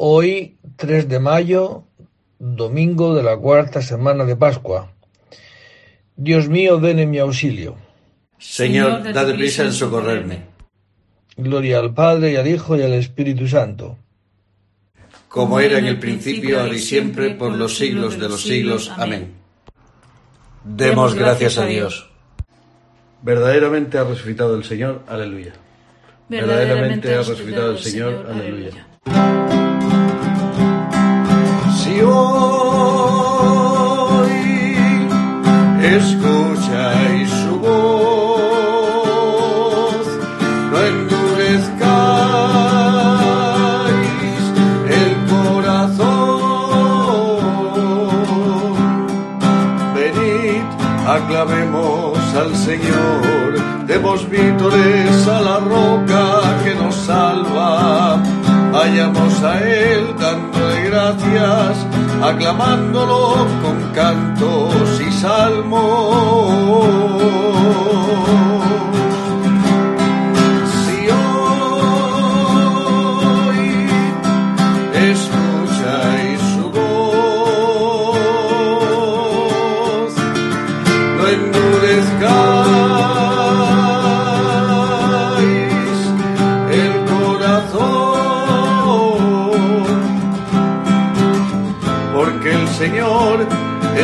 Hoy, 3 de mayo, domingo de la cuarta semana de Pascua. Dios mío, ven en mi auxilio. Señor, date prisa en socorrerme. Gloria al Padre y al Hijo y al Espíritu Santo. Como era en el principio, ahora y siempre, por los siglos de los siglos. Amén. Demos gracias a Dios. Verdaderamente ha resucitado el Señor. Aleluya. Verdaderamente ha resucitado el Señor. Aleluya. Si hoy escucháis su voz, no endurezcáis el corazón. Venid, aclamemos al Señor, demos vítores a la roca que nos salva. Vayamos a Él dándole gracias, aclamándolo con cantos y salmos.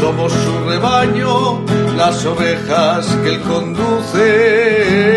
Somos su rebaño, las ovejas que Él conduce.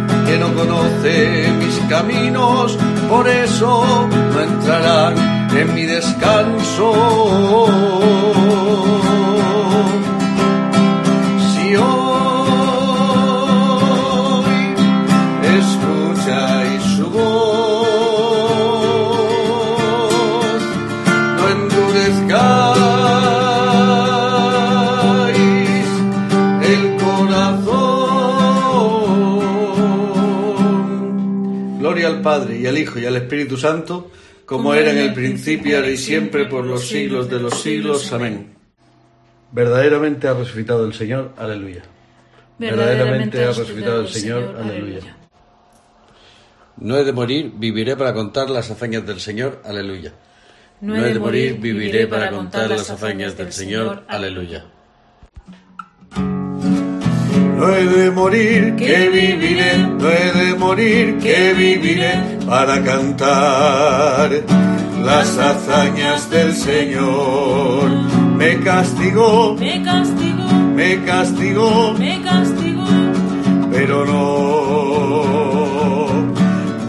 que no conoce mis caminos, por eso no entrarán en mi descanso. Padre y al Hijo y al Espíritu Santo, como era en el principio, ahora y siempre, por los siglos de los siglos. Amén. Verdaderamente ha resucitado el Señor. Aleluya. Verdaderamente ha resucitado el Señor. Aleluya. No he de morir, viviré para contar las hazañas del Señor. Aleluya. No he de morir, viviré para contar las hazañas del Señor. Aleluya. No he de morir, que viviré, no he de morir, que viviré para cantar las hazañas del Señor. Me castigó, Me castigó, me castigó, me castigó, pero no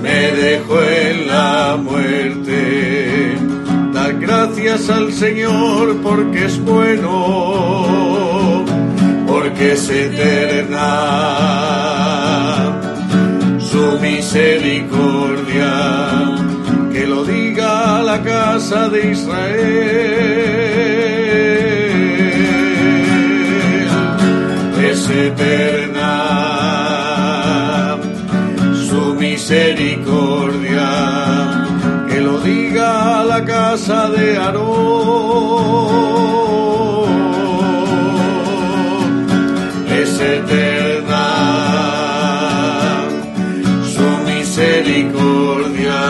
me dejó en la muerte. Da gracias al Señor porque es bueno, porque es eterna su misericordia. Que lo diga la casa de Israel. Es eterna su misericordia, que lo diga la casa de Aarón. Eterna. Su misericordia,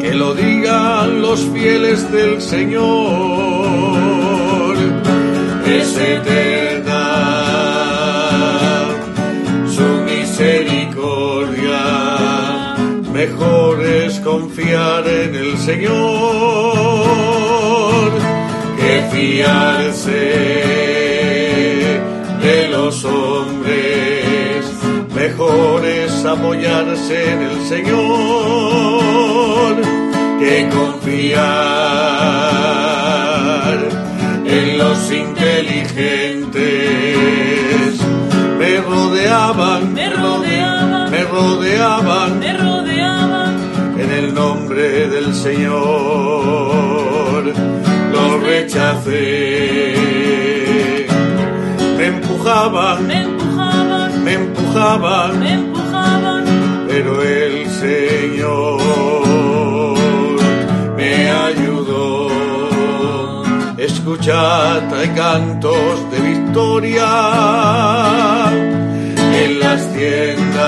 que lo digan los fieles del Señor, es eterna. Su misericordia, mejor es confiar en el Señor que fiarse mejor es apoyarse en el Señor que confiar en los inteligentes. Me rodeaban, me rodeaban, me rodeaban, me rodeaban. En el nombre del Señor los rechacé me empujaban, me empujaban, me empujaban, me empujaban, pero el Señor me ayudó. Escuchad, hay cantos de victoria en las tiendas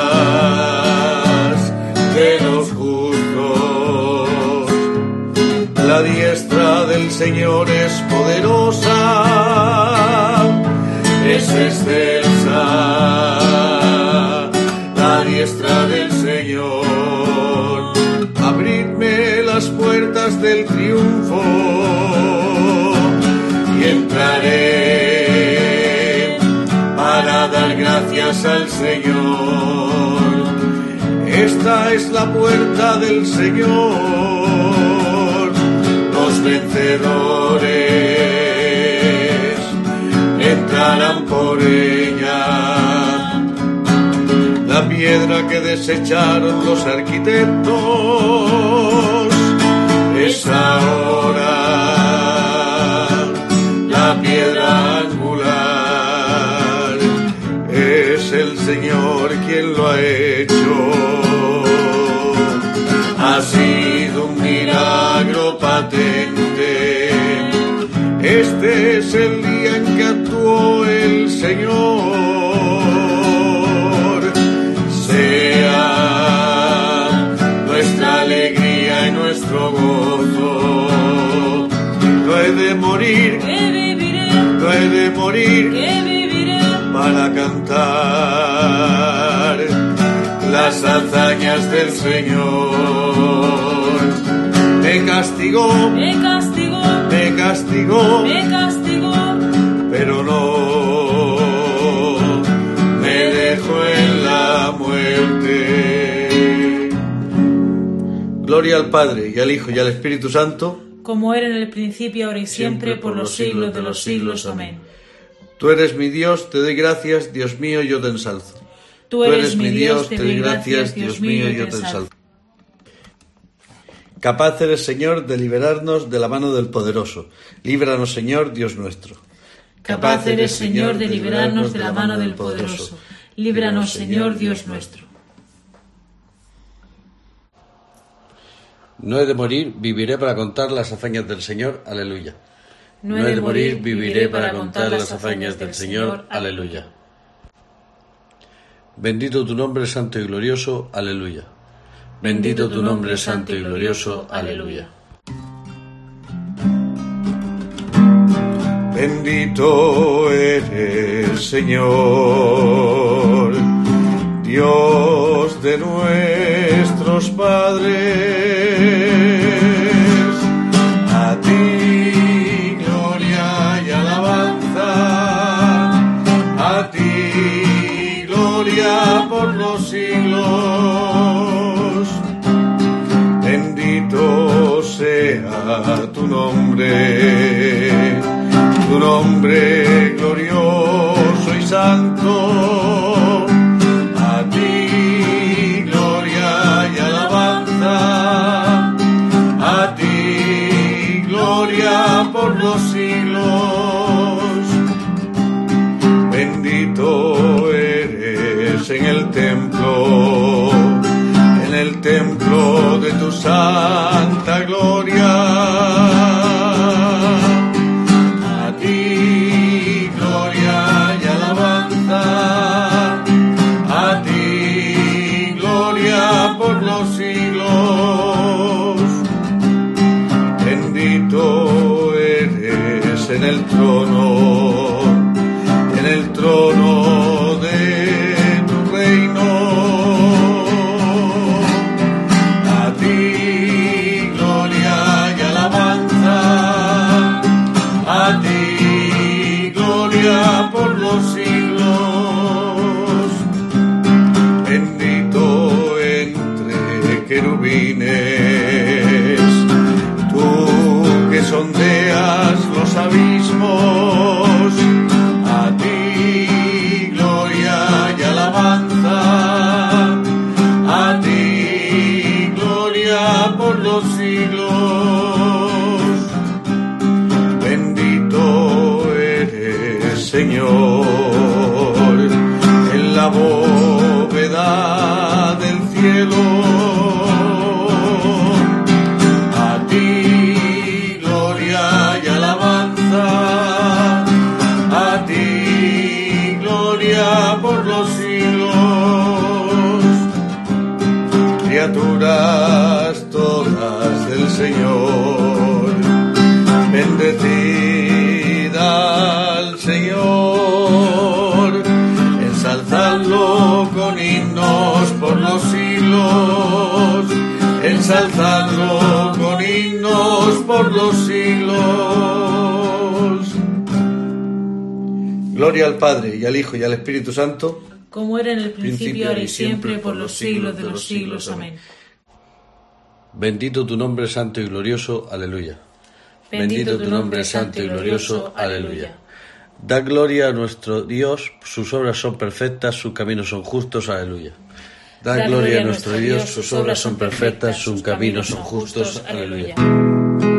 de los justos. La diestra del Señor es poderosa es excelsa diestra del Señor. Abridme las puertas del triunfo y entraré para dar gracias al Señor. Esta es la puerta del Señor, los vencedores entrarán por ella. Piedra que desecharon los arquitectos es ahora la piedra angular. Es el Señor quien lo ha hecho. Ha sido un milagro patente. Este es el día en que el Señor. He de morir, que viviré para cantar las hazañas del Señor. Me castigó, me castigó, me castigó, me castigó pero no me dejo en la muerte. Gloria al Padre y al Hijo y al Espíritu Santo, como era en el principio, ahora y siempre, por, los siglos de los siglos. Amén. Tú eres mi Dios, te doy gracias, Dios mío, yo te ensalzo. Tú eres, mi Dios, te doy gracias, Dios mío, yo te ensalzo. Capaz eres, Señor, de liberarnos de la mano del poderoso. Líbranos, Señor, Dios nuestro. Capaz eres, Señor, de librarnos de la mano del poderoso. Líbranos, Señor, Dios nuestro. No he de morir, viviré para contar las hazañas del Señor. Aleluya. No he de morir, viviré para contar las hazañas del Señor. Aleluya. Bendito tu nombre, santo y glorioso. Aleluya. Bendito tu nombre, santo y glorioso. Aleluya. Bendito eres, Señor, Dios de nuestros padres. A ti gloria y alabanza, a ti gloria por los siglos. Bendito sea tu nombre tu nombre time. Criaturas todas del Señor, bendecida al Señor, ensalzadlo con himnos por los siglos, ensalzadlo con himnos por los siglos. Gloria al Padre y al Hijo y al Espíritu Santo. como era en el principio, ahora y siempre, por los siglos de los siglos. Amén. Bendito tu nombre santo y glorioso. Aleluya. Bendito tu nombre santo y glorioso. Aleluya. Da gloria a nuestro Dios, sus obras son perfectas, sus caminos son justos. Aleluya. Da gloria a nuestro Dios, sus obras son perfectas, sus caminos son justos. Aleluya. Aleluya,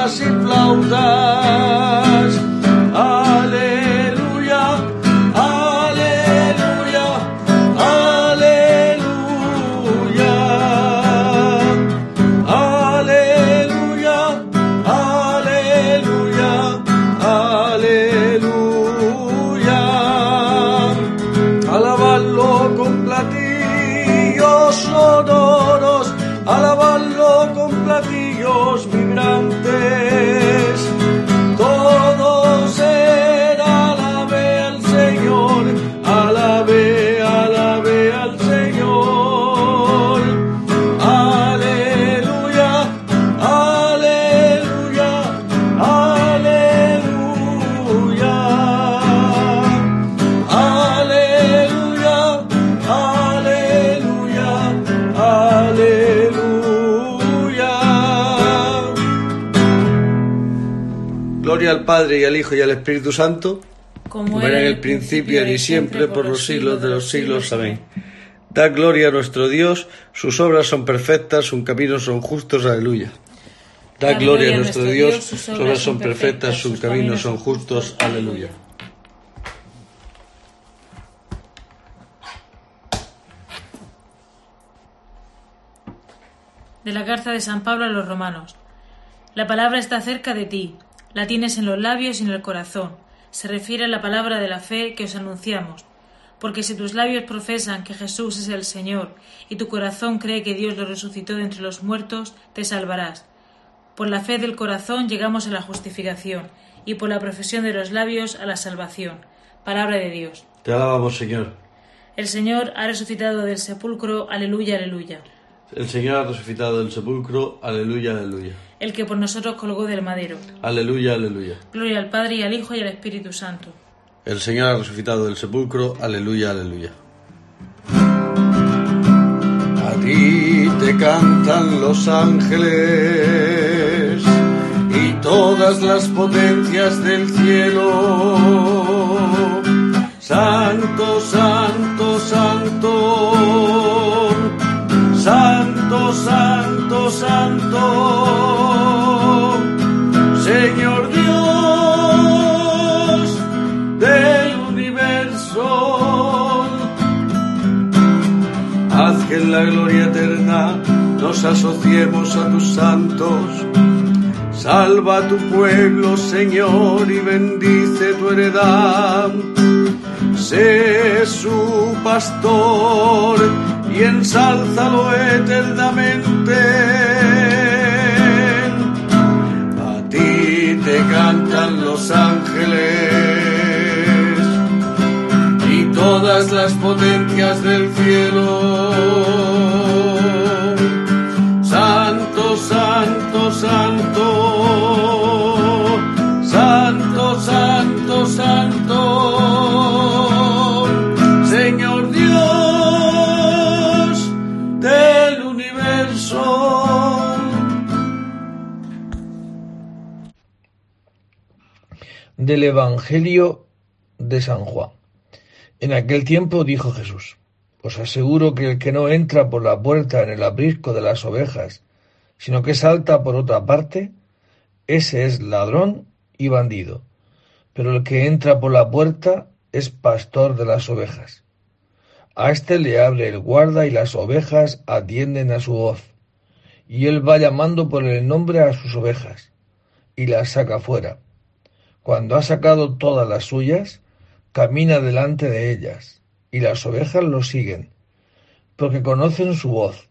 passi flauta. Padre y al Hijo y al Espíritu Santo, Como era en el principio y siempre por los siglos de los siglos. Amén. Da gloria a nuestro Dios, sus obras son perfectas, sus caminos son justos. Aleluya. Da gloria a nuestro Dios, sus obras son perfectas, sus caminos son justos. Aleluya. De la carta de San Pablo a los romanos. La palabra está cerca de ti, la tienes en los labios y en el corazón. Se refiere a la palabra de la fe que os anunciamos. Porque si tus labios profesan que Jesús es el Señor y tu corazón cree que Dios lo resucitó de entre los muertos, te salvarás. Por la fe del corazón llegamos a la justificación y por la profesión de los labios a la salvación. Palabra de Dios. Te alabamos, Señor. El Señor ha resucitado del sepulcro. Aleluya, aleluya. El Señor ha resucitado del sepulcro. Aleluya, aleluya. El que por nosotros colgó del madero. Aleluya, aleluya. Gloria al Padre y al Hijo y al Espíritu Santo. El Señor ha resucitado del sepulcro. Aleluya, aleluya. A ti te cantan los ángeles y todas las potencias del cielo. Santo, santo, santo, Santo, santo, santo, Señor Dios del universo. Haz que en la gloria eterna nos asociemos a tus santos. Salva a tu pueblo, Señor, y bendice tu heredad. Sé su pastor y ensálzalo eternamente. A ti te cantan los ángeles y todas las potencias del cielo. Santo, santo, santo, santo, santo, santo, Del Evangelio de San Juan. En aquel tiempo dijo Jesús, os aseguro que el que no entra por la puerta en el aprisco de las ovejas, sino que salta por otra parte, ese es ladrón y bandido. Pero el que entra por la puerta es pastor de las ovejas. A éste le abre el guarda y las ovejas atienden a su voz. Y él va llamando por el nombre a sus ovejas y las saca fuera. Cuando ha sacado todas las suyas, camina delante de ellas, y las ovejas lo siguen, porque conocen su voz.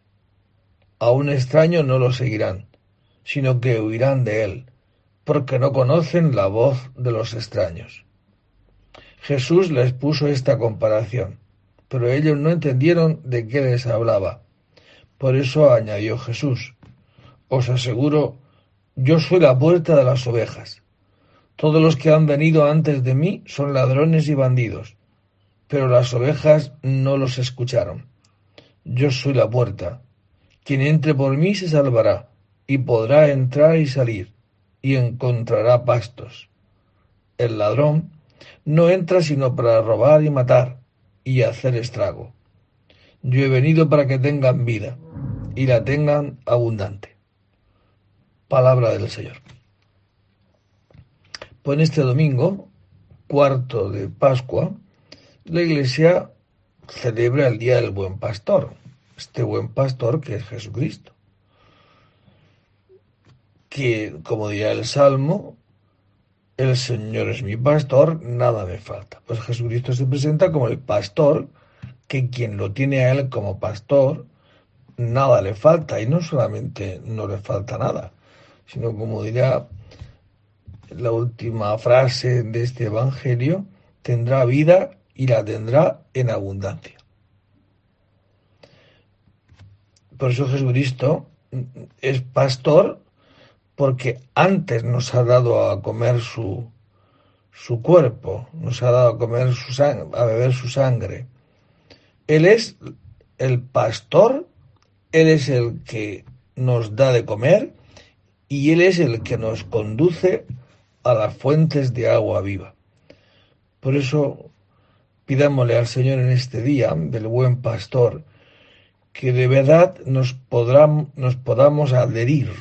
A un extraño no lo seguirán, sino que huirán de él, porque no conocen la voz de los extraños. Jesús les puso esta comparación, pero ellos no entendieron de qué les hablaba. Por eso añadió Jesús, os aseguro, yo soy la puerta de las ovejas. Todos los que han venido antes de mí son ladrones y bandidos, pero las ovejas no los escucharon. Yo soy la puerta. Quien entre por mí se salvará, y podrá entrar y salir, y encontrará pastos. El ladrón no entra sino para robar y matar, y hacer estrago. Yo he venido para que tengan vida, y la tengan abundante. Palabra del Señor. Pues en este domingo, cuarto de Pascua, la Iglesia celebra el Día del Buen Pastor, este buen pastor que es Jesucristo, que, como diría el Salmo, el Señor es mi pastor, nada me falta. Pues Jesucristo se presenta como el pastor, que quien lo tiene a él como pastor, nada le falta, y no solamente no le falta nada, sino como dirá la última frase de este Evangelio, tendrá vida y la tendrá en abundancia. Por eso Jesucristo es pastor porque antes nos ha dado a comer su, su cuerpo, nos ha dado a comer su a beber su sangre. Él es el pastor, Él es el que nos da de comer y Él es el que nos conduce a las fuentes de agua viva. Por eso pidámosle al Señor en este día del buen pastor que de verdad nos, nos podamos adherir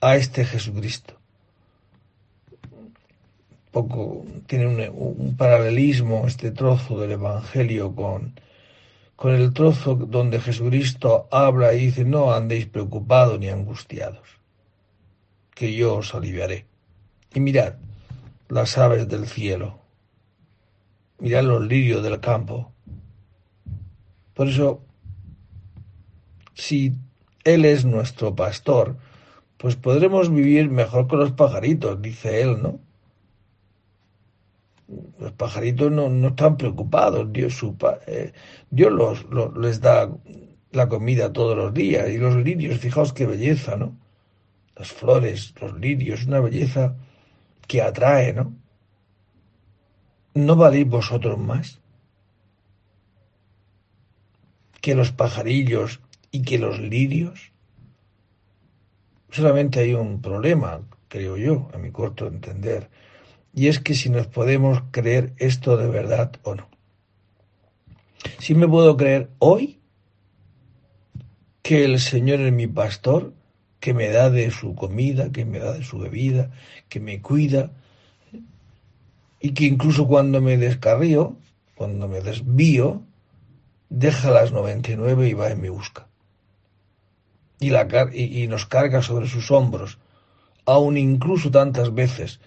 a este Jesucristo. Poco tiene un, un, paralelismo este trozo del Evangelio con, con el trozo donde Jesucristo habla y dice, no andéis preocupados ni angustiados, que yo os aliviaré. Y mirad las aves del cielo, mirad los lirios del campo. Por eso, si Él es nuestro pastor, pues podremos vivir mejor con los pajaritos, dice Él, ¿no? Los pajaritos no, no están preocupados, Dios, su, eh, Dios los, les da la comida todos los días. Y los lirios, fijaos qué belleza, ¿no? Las flores, los lirios, una belleza que atrae, ¿no? ¿No valéis vosotros más que los pajarillos y que los lirios? Solamente hay un problema, creo yo, a mi corto entender, y es que si nos podemos creer esto de verdad o no. Si me puedo creer hoy que el Señor es mi pastor, que me da de su comida, que me da de su bebida, que me cuida, y que incluso cuando me descarrío, cuando me desvío, deja las 99 y va en mi busca. Y, la, y nos carga sobre sus hombros, aun incluso tantas veces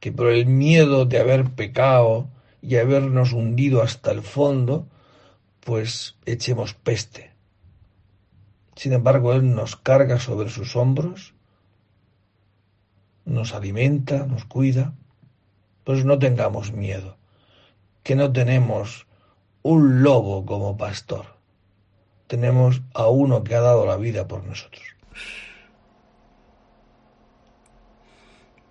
que por el miedo de haber pecado y habernos hundido hasta el fondo, pues echemos peste. Sin embargo, Él nos carga sobre sus hombros, nos alimenta, nos cuida, pues no tengamos miedo, que no tenemos un lobo como pastor, tenemos a uno que ha dado la vida por nosotros.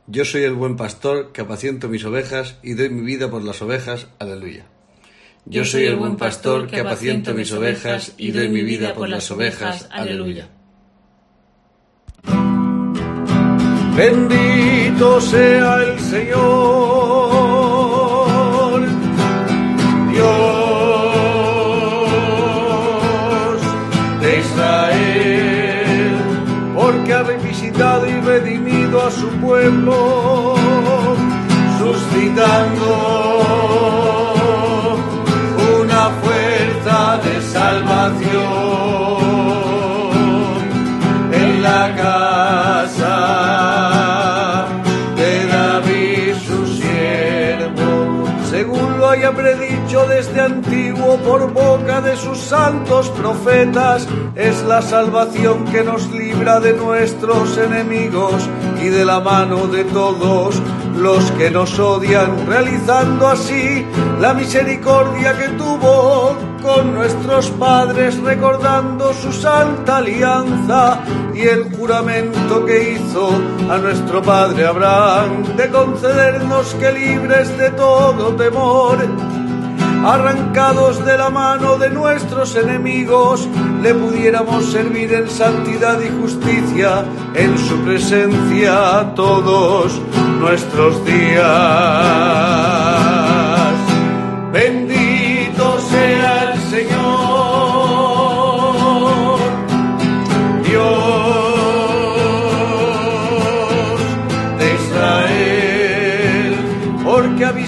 Yo soy el buen pastor que apaciento mis ovejas y doy mi vida por las ovejas. Aleluya. Yo soy el buen pastor que apaciento mis ovejas y doy mi vida por las ovejas. Aleluya. Bendito sea el Señor, Dios de Israel, porque ha revisitado y redimido a su pueblo, suscitando en la casa de David su siervo, según lo haya predicho desde antiguo por boca de sus santos profetas, es la salvación que nos libra de nuestros enemigos y de la mano de todos los que nos odian, realizando así la misericordia que tuvo con nuestros padres, recordando su santa alianza y el juramento que hizo a nuestro padre Abraham de concedernos que libres de todo temor, arrancados de la mano de nuestros enemigos, le pudiéramos servir en santidad y justicia en su presencia todos nuestros días.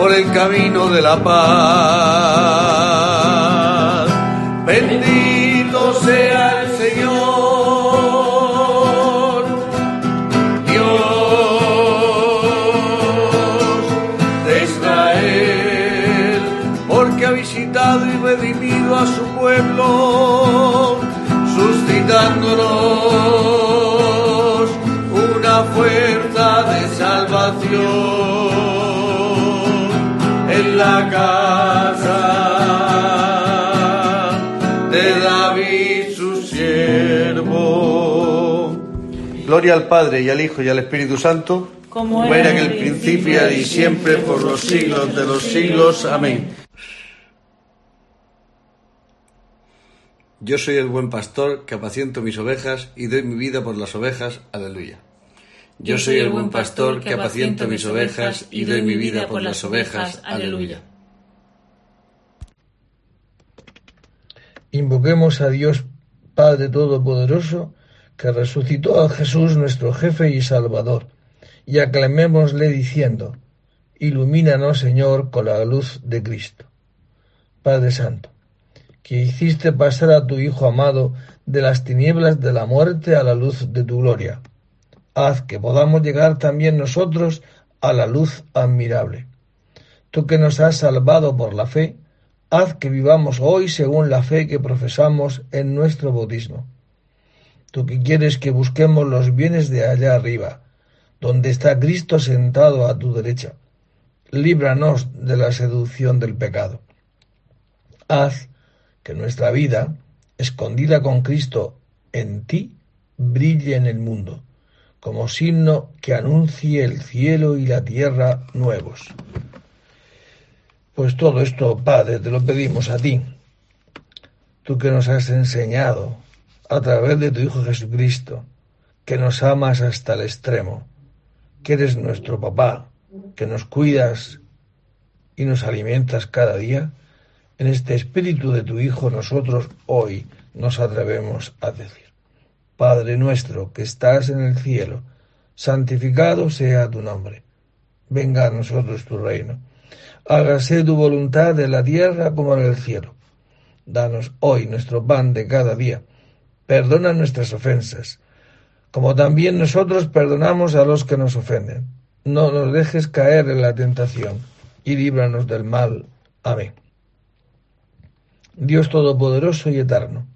por el camino de la paz. Bendito Gloria al Padre y al Hijo y al Espíritu Santo, Como era en el principio y siempre por los siglos de los siglos. Amén. Yo soy el buen pastor que apaciento mis ovejas y doy mi vida por las ovejas. Aleluya. Yo soy el buen pastor que apaciento mis ovejas y doy mi vida por las ovejas. Aleluya. Invoquemos a Dios Padre Todopoderoso, que resucitó a Jesús nuestro jefe y Salvador, y aclamémosle diciendo, Ilumínanos, Señor, con la luz de Cristo. Padre Santo, que hiciste pasar a tu Hijo amado de las tinieblas de la muerte a la luz de tu gloria. Haz que podamos llegar también nosotros a la luz admirable. Tú que nos has salvado por la fe, haz que vivamos hoy según la fe que profesamos en nuestro bautismo. Tú que quieres que busquemos los bienes de allá arriba, donde está Cristo sentado a tu derecha. Líbranos de la seducción del pecado. Haz que nuestra vida, escondida con Cristo en ti, brille en el mundo, como signo que anuncie el cielo y la tierra nuevos. Pues todo esto, Padre, te lo pedimos a ti, tú que nos has enseñado a través de tu Hijo Jesucristo, que nos amas hasta el extremo, que eres nuestro papá, que nos cuidas y nos alimentas cada día, en este espíritu de tu Hijo nosotros hoy nos atrevemos a decir, Padre nuestro que estás en el cielo, santificado sea tu nombre, venga a nosotros tu reino hágase tu voluntad en la tierra como en el cielo. Danos hoy nuestro pan de cada día. Perdona nuestras ofensas, como también nosotros perdonamos a los que nos ofenden. No nos dejes caer en la tentación y líbranos del mal. Amén. Dios Todopoderoso y Eterno,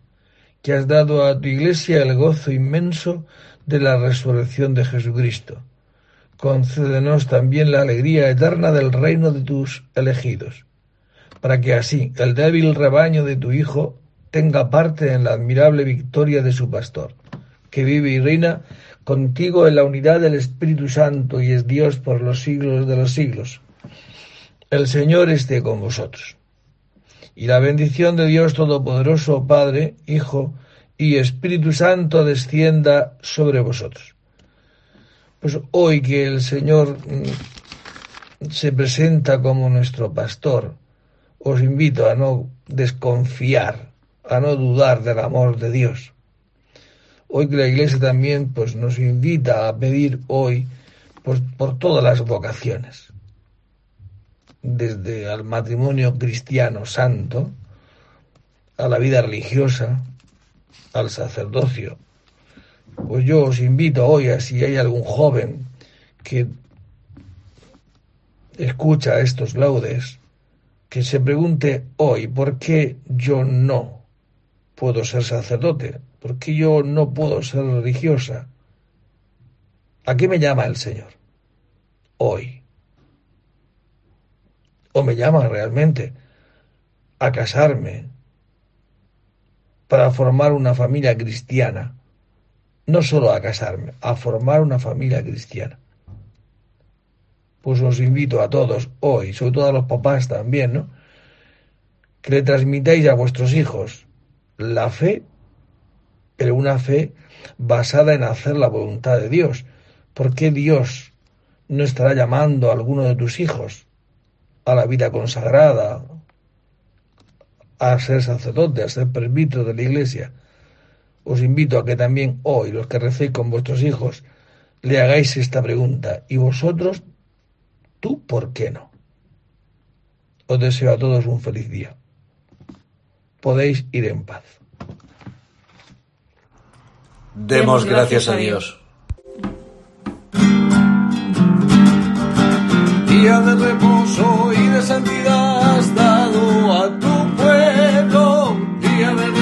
que has dado a tu Iglesia el gozo inmenso de la resurrección de Jesucristo concédenos también la alegría eterna del reino de tus elegidos, para que así el débil rebaño de tu Hijo tenga parte en la admirable victoria de su pastor, que vive y reina contigo en la unidad del Espíritu Santo y es Dios por los siglos de los siglos. El Señor esté con vosotros. Y la bendición de Dios Todopoderoso, Padre, Hijo y Espíritu Santo descienda sobre vosotros. Pues hoy que el Señor mm, se presenta como nuestro pastor, os invito a no desconfiar, a no dudar del amor de Dios. Hoy que la Iglesia también pues, nos invita a pedir hoy por todas las vocaciones, desde al matrimonio cristiano santo, a la vida religiosa, al sacerdocio, pues yo os invito hoy a si hay algún joven que escucha estos laudes, que se pregunte hoy, ¿por qué yo no puedo ser sacerdote? ¿Por qué yo no puedo ser religiosa? ¿A qué me llama el Señor? Hoy. ¿O me llama realmente a casarme para formar una familia cristiana? no solo a casarme, a formar una familia cristiana. Pues os invito a todos hoy, sobre todo a los papás también, ¿no? Que le transmitáis a vuestros hijos la fe, pero una fe basada en hacer la voluntad de Dios. ¿Por qué Dios no estará llamando a alguno de tus hijos a la vida consagrada, a ser sacerdote, a ser presbítero de la iglesia? os invito a que también hoy, los que recéis con vuestros hijos, le hagáis esta pregunta. ¿Y vosotros, tú por qué no? Os deseo a todos un feliz día podéis ir en paz. Demos gracias a Dios. Día de reposo y de santidad has dado a tu pueblo. Día de